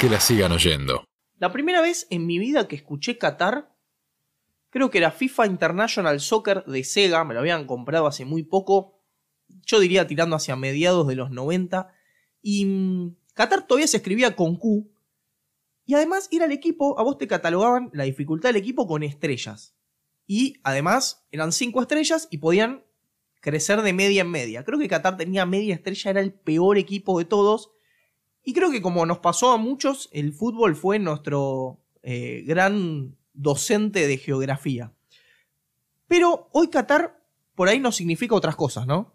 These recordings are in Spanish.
que la sigan oyendo. La primera vez en mi vida que escuché Qatar, creo que era FIFA International Soccer de Sega, me lo habían comprado hace muy poco, yo diría tirando hacia mediados de los 90, y mm, Qatar todavía se escribía con Q, y además era el equipo, a vos te catalogaban la dificultad del equipo con estrellas. Y además eran cinco estrellas y podían crecer de media en media. Creo que Qatar tenía media estrella, era el peor equipo de todos. Y creo que como nos pasó a muchos, el fútbol fue nuestro eh, gran docente de geografía. Pero hoy Qatar por ahí no significa otras cosas, ¿no?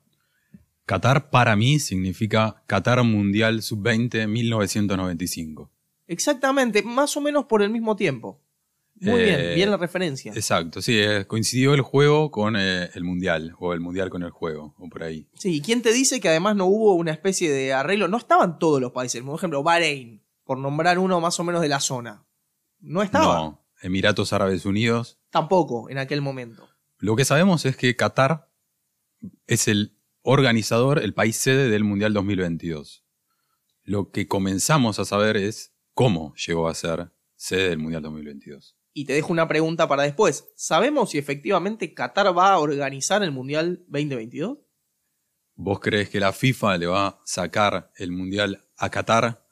Qatar para mí significa Qatar Mundial Sub-20 1995. Exactamente, más o menos por el mismo tiempo. Muy bien, Eh, bien la referencia. Exacto, sí, eh, coincidió el juego con eh, el Mundial, o el Mundial con el juego, o por ahí. Sí, ¿y quién te dice que además no hubo una especie de arreglo? No estaban todos los países, por ejemplo, Bahrein, por nombrar uno más o menos de la zona. No estaba. No, Emiratos Árabes Unidos. Tampoco en aquel momento. Lo que sabemos es que Qatar es el organizador, el país sede del Mundial 2022. Lo que comenzamos a saber es cómo llegó a ser sede del Mundial 2022. Y te dejo una pregunta para después. ¿Sabemos si efectivamente Qatar va a organizar el Mundial 2022? ¿Vos crees que la FIFA le va a sacar el Mundial a Qatar,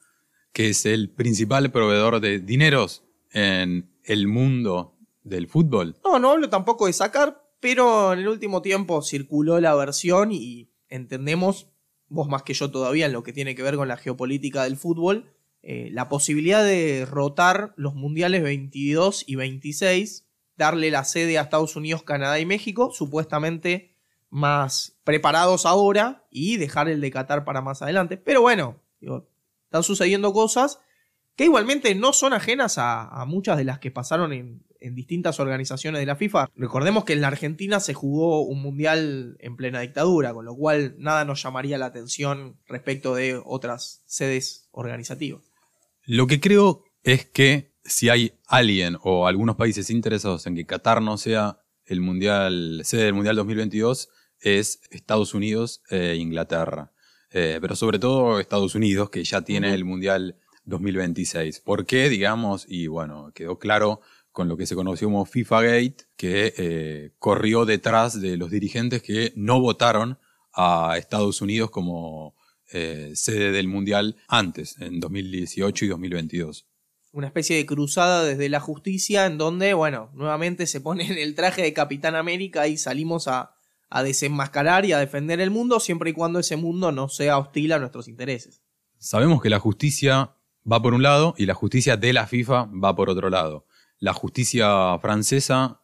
que es el principal proveedor de dineros en el mundo del fútbol? No, no hablo tampoco de sacar, pero en el último tiempo circuló la versión y entendemos, vos más que yo todavía en lo que tiene que ver con la geopolítica del fútbol, eh, la posibilidad de rotar los mundiales 22 y 26, darle la sede a Estados Unidos, Canadá y México, supuestamente más preparados ahora, y dejar el de Qatar para más adelante. Pero bueno, están sucediendo cosas que igualmente no son ajenas a, muchas de las que pasaron en distintas organizaciones de la FIFA. Recordemos que en la Argentina se jugó un mundial en plena dictadura, con lo cual nada nos llamaría la atención respecto de otras sedes organizativas. Lo que creo es que si hay alguien o algunos países interesados en que Qatar no sea el mundial, sede del Mundial 2022, es Estados Unidos e Inglaterra. Eh, pero sobre todo Estados Unidos, que ya tiene el Mundial 2026. ¿Por qué? Digamos, y bueno, quedó claro con lo que se conoció como FIFA Gate, que eh, corrió detrás de los dirigentes que no votaron a Estados Unidos como eh, sede del Mundial antes, en 2018 y 2022. Una especie de cruzada desde la justicia en donde, bueno, nuevamente se pone en el traje de Capitán América y salimos a, a desenmascarar y a defender el mundo siempre y cuando ese mundo no sea hostil a nuestros intereses. Sabemos que la justicia va por un lado y la justicia de la FIFA va por otro lado. La justicia francesa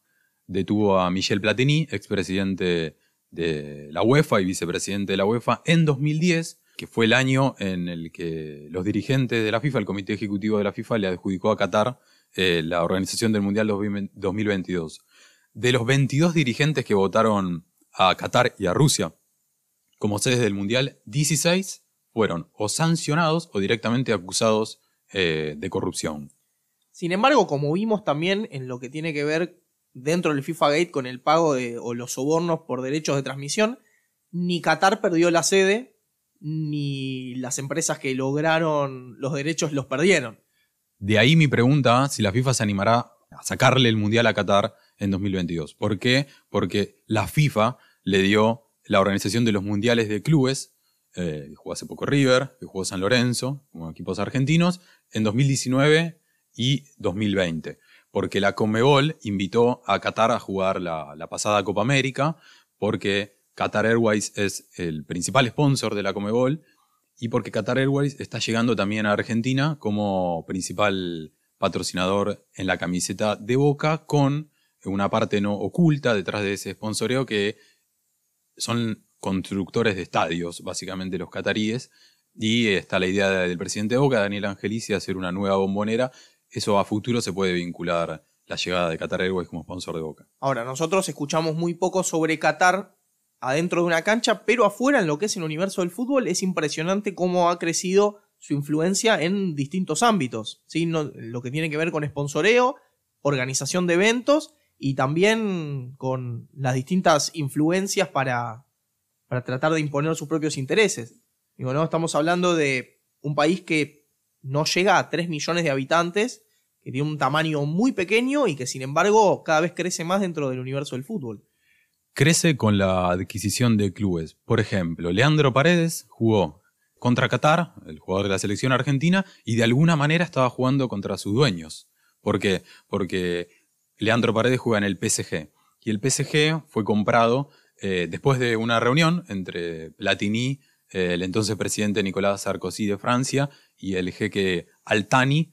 detuvo a Michel Platini, expresidente de la UEFA y vicepresidente de la UEFA, en 2010, que fue el año en el que los dirigentes de la FIFA, el comité ejecutivo de la FIFA, le adjudicó a Qatar eh, la organización del Mundial 2022. De los 22 dirigentes que votaron a Qatar y a Rusia como sedes del Mundial, 16 fueron o sancionados o directamente acusados eh, de corrupción. Sin embargo, como vimos también en lo que tiene que ver dentro del FIFA Gate con el pago de, o los sobornos por derechos de transmisión, ni Qatar perdió la sede, ni las empresas que lograron los derechos los perdieron. De ahí mi pregunta si la FIFA se animará a sacarle el Mundial a Qatar en 2022. ¿Por qué? Porque la FIFA le dio la organización de los Mundiales de Clubes, eh, que jugó hace poco River, que jugó San Lorenzo, como equipos argentinos, en 2019 y 2020. Porque la Comebol invitó a Qatar a jugar la, la pasada Copa América, porque Qatar Airways es el principal sponsor de la Comebol y porque Qatar Airways está llegando también a Argentina como principal patrocinador en la camiseta de Boca con una parte no oculta detrás de ese sponsoreo que son constructores de estadios, básicamente los cataríes, y está la idea del presidente de Boca, Daniel Angelici, de hacer una nueva bombonera. Eso a futuro se puede vincular la llegada de Qatar Airways como sponsor de Boca. Ahora, nosotros escuchamos muy poco sobre Qatar adentro de una cancha, pero afuera en lo que es el universo del fútbol es impresionante cómo ha crecido su influencia en distintos ámbitos, ¿sí? No- lo que tiene que ver con sponsoreo, organización de eventos y también con las distintas influencias para, para tratar de imponer sus propios intereses. Digo, ¿no? Estamos hablando de un país que no llega a 3 millones de habitantes, que tiene un tamaño muy pequeño y que sin embargo cada vez crece más dentro del universo del fútbol. Crece con la adquisición de clubes. Por ejemplo, Leandro Paredes jugó contra Qatar, el jugador de la selección argentina, y de alguna manera estaba jugando contra sus dueños. ¿Por qué? Porque Leandro Paredes juega en el PSG. Y el PSG fue comprado eh, después de una reunión entre Platini, eh, el entonces presidente Nicolás Sarkozy de Francia, y el jeque Altani,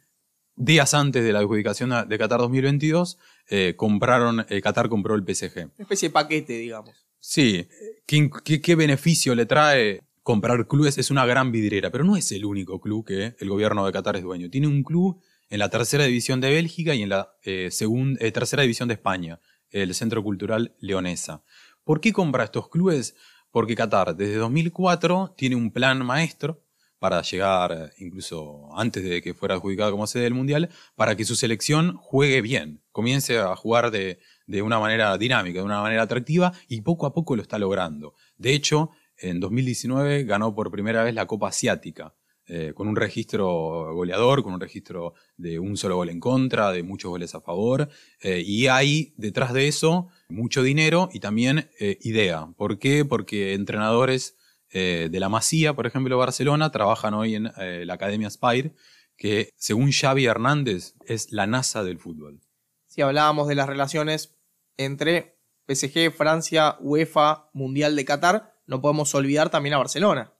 días antes de la adjudicación de Qatar 2022, eh, compraron, Qatar compró el PSG. Una especie de paquete, digamos. Sí, qué beneficio le trae comprar clubes? Es una gran vidriera, pero no es el único club que el gobierno de Qatar es dueño. Tiene un club en la tercera división de Bélgica y en la eh, eh, tercera división de España, el Centro Cultural Leonesa. ¿Por qué compra estos clubes? Porque Qatar desde 2004 tiene un plan maestro para llegar incluso antes de que fuera adjudicado como sede del Mundial, para que su selección juegue bien, comience a jugar de, de una manera dinámica, de una manera atractiva, y poco a poco lo está logrando. De hecho, en 2019 ganó por primera vez la Copa Asiática, eh, con un registro goleador, con un registro de un solo gol en contra, de muchos goles a favor, eh, y hay detrás de eso mucho dinero y también eh, idea. ¿Por qué? Porque entrenadores de la Masía, por ejemplo, Barcelona, trabajan hoy en la Academia Spire, que según Xavi Hernández es la NASA del fútbol. Si hablábamos de las relaciones entre PSG, Francia, UEFA, Mundial de Qatar, no podemos olvidar también a Barcelona.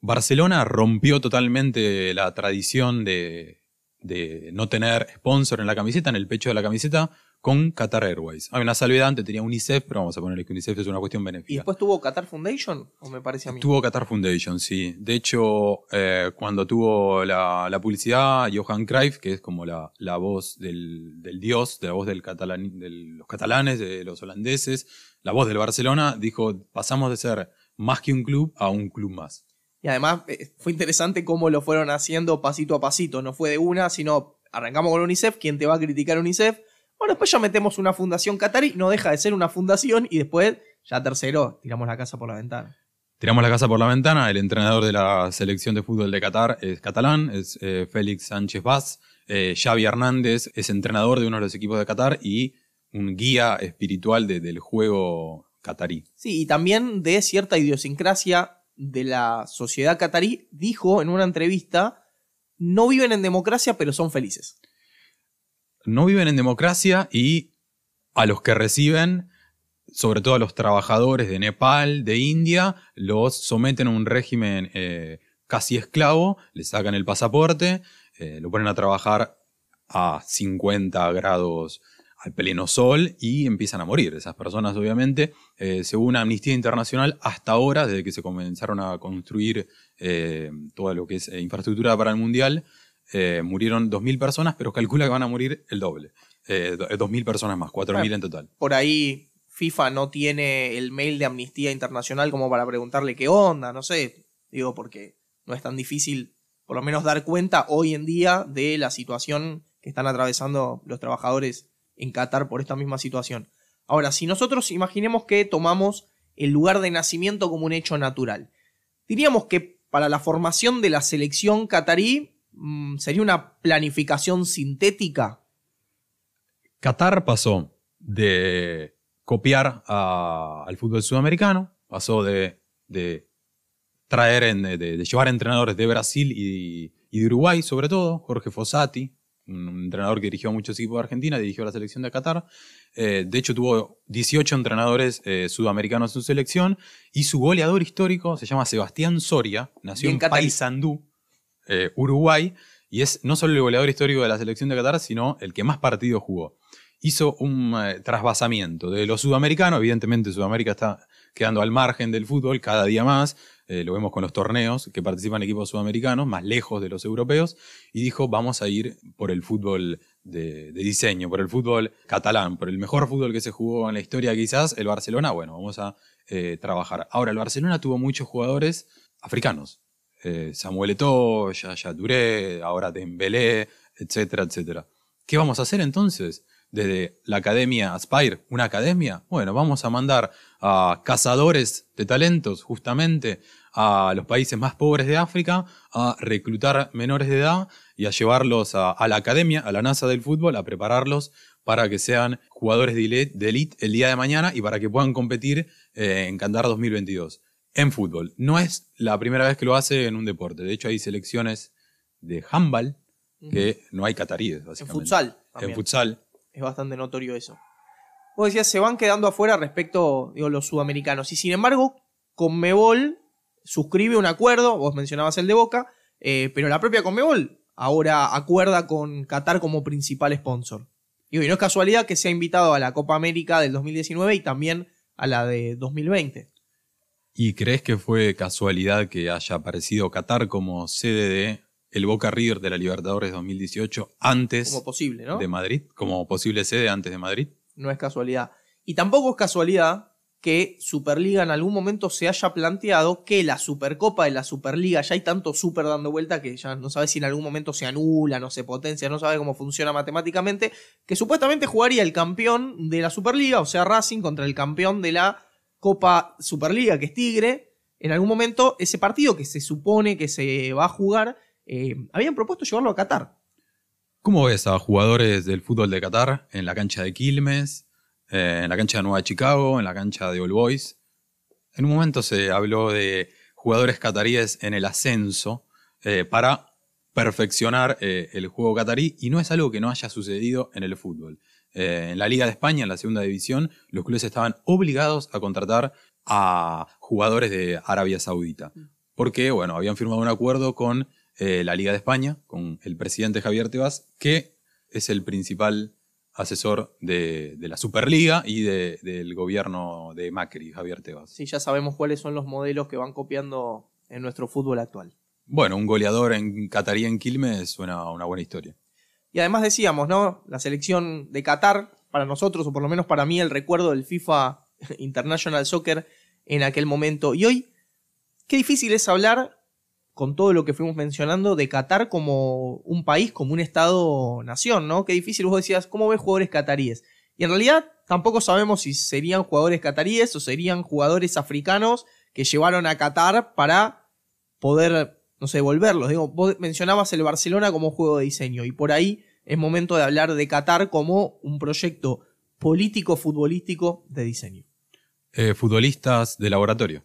Barcelona rompió totalmente la tradición de, no tener sponsor en la camiseta, en el pecho de la camiseta, con Qatar Airways. Hay una salvedad, antes tenía UNICEF, pero vamos a ponerle que UNICEF es una cuestión benéfica. ¿Y después tuvo Qatar Foundation? ¿O me parece a mí? Tuvo Qatar Foundation, sí. De hecho, eh, cuando tuvo la, publicidad, Johan Cruyff, que es como la, voz del, dios, de la voz del catalán, de los catalanes, de los holandeses, la voz del Barcelona, dijo, pasamos de ser más que un club a un club más. Y además eh, fue interesante cómo lo fueron haciendo pasito a pasito. No fue de una, sino arrancamos con UNICEF. ¿Quién te va a criticar UNICEF? Bueno, después ya metemos una fundación Qatari. No deja de ser una fundación. Y después, ya tercero, tiramos la casa por la ventana. Tiramos la casa por la ventana. El entrenador de la selección de fútbol de Qatar es catalán, es eh, Félix Sánchez Vaz. Eh, Xavi Hernández es entrenador de uno de los equipos de Qatar y un guía espiritual del juego catarí. Sí, y también de cierta idiosincrasia de la sociedad catarí, dijo en una entrevista, no viven en democracia, pero son felices. No viven en democracia y a los que reciben, sobre todo a los trabajadores de Nepal, de India, los someten a un régimen eh, casi esclavo, les sacan el pasaporte, eh, lo ponen a trabajar a 50 grados al pleno sol y empiezan a morir. Esas personas, obviamente, eh, según Amnistía Internacional, hasta ahora, desde que se comenzaron a construir eh, todo lo que es eh, infraestructura para el Mundial, murieron 2.000 personas, pero calcula que van a morir el doble. 2.000 personas más, 4.000 en total. Por ahí FIFA no tiene el mail de Amnistía Internacional como para preguntarle qué onda, no sé, digo, porque no es tan difícil por lo menos dar cuenta hoy en día de la situación que están atravesando los trabajadores en Qatar por esta misma situación. Ahora, si nosotros imaginemos que tomamos el lugar de nacimiento como un hecho natural, diríamos que para la formación de la selección qatarí mm, sería una planificación sintética. Qatar pasó de copiar al fútbol sudamericano, pasó de, traer, de, llevar entrenadores de Brasil y, y de Uruguay, sobre todo, Jorge Fossati, un entrenador que dirigió a muchos equipos de Argentina, dirigió a la selección de Qatar. Eh, de hecho, tuvo 18 entrenadores eh, sudamericanos en su selección y su goleador histórico se llama Sebastián Soria, nació en, Paysandú, eh, Uruguay, y es no solo el goleador histórico de la selección de Qatar, sino el que más partidos jugó. Hizo un trasvasamiento de los sudamericanos, evidentemente Sudamérica está quedando al margen del fútbol cada día más, eh, lo vemos con los torneos que participan equipos sudamericanos, más lejos de los europeos, y dijo, vamos a ir por el fútbol de, diseño, por el fútbol catalán, por el mejor fútbol que se jugó en la historia quizás, el Barcelona, bueno, vamos a eh, trabajar. Ahora, el Barcelona tuvo muchos jugadores africanos, eh, Samuel Eto'o, Yaya Touré, ahora Dembélé, etcétera, etcétera. ¿Qué vamos a hacer entonces? desde la academia Aspire, una academia, bueno, vamos a mandar a cazadores de talentos, justamente, a los países más pobres de África a reclutar menores de edad y a llevarlos a, la academia, a la NASA del fútbol, a prepararlos para que sean jugadores de elite el día de mañana y para que puedan competir eh, en Qatar 2022 en fútbol. No es la primera vez que lo hace en un deporte. De hecho, hay selecciones de handball que no hay cataríes, básicamente. En futsal. En futsal. Es bastante notorio eso. Vos decías, se van quedando afuera respecto, digo, los sudamericanos. Y sin embargo, Conmebol suscribe un acuerdo, vos mencionabas el de Boca, eh, pero la propia Conmebol ahora acuerda con Qatar como principal sponsor. y no es casualidad que sea invitado a la Copa América del 2019 y también a la de 2020. ¿Y crees que fue casualidad que haya aparecido Qatar como sede de el Boca River de la Libertadores 2018 antes posible, de Madrid? Como posible sede antes de Madrid. No es casualidad. Y tampoco es casualidad que Superliga en algún momento se haya planteado que la Supercopa de la Superliga, ya hay tanto super dando vuelta que ya no sabe si en algún momento se anula, no se potencia, no sabe cómo funciona matemáticamente, que supuestamente jugaría el campeón de la Superliga, o sea Racing, contra el campeón de la Copa Superliga, que es Tigre. En algún momento ese partido que se supone que se va a jugar, eh, habían propuesto llevarlo a Qatar. ¿Cómo ves a jugadores del fútbol de Qatar en la cancha de Quilmes? Eh, en la cancha de Nueva Chicago, en la cancha de All Boys. En un momento se habló de jugadores cataríes en el ascenso eh, para perfeccionar eh, el juego catarí y no es algo que no haya sucedido en el fútbol. en la Liga de España, en la segunda división, los clubes estaban obligados a contratar a jugadores de Arabia Saudita. Porque, bueno, habían firmado un acuerdo con la Liga de España, con el presidente Javier Tebas, que es el principal asesor de, la Superliga y del gobierno de Macri, Javier Tebas. Sí, ya sabemos cuáles son los modelos que van copiando en nuestro fútbol actual. Bueno, un goleador en Qatarí en Quilmes suena una buena historia. Y además decíamos, ¿no? La selección de Qatar, para nosotros, o por lo menos para mí, el recuerdo del FIFA International Soccer en aquel momento. Y hoy, qué difícil es hablar con todo lo que fuimos mencionando, de Qatar como un país, como un Estado-nación, ¿no? Qué difícil vos decías, ¿cómo ves jugadores cataríes? Y en realidad tampoco sabemos si serían jugadores cataríes o serían jugadores africanos que llevaron a Qatar para poder, no sé, volverlos. Digo, vos mencionabas el Barcelona como juego de diseño y por ahí es momento de hablar de Qatar como un proyecto político-futbolístico de diseño. Eh, futbolistas de laboratorio.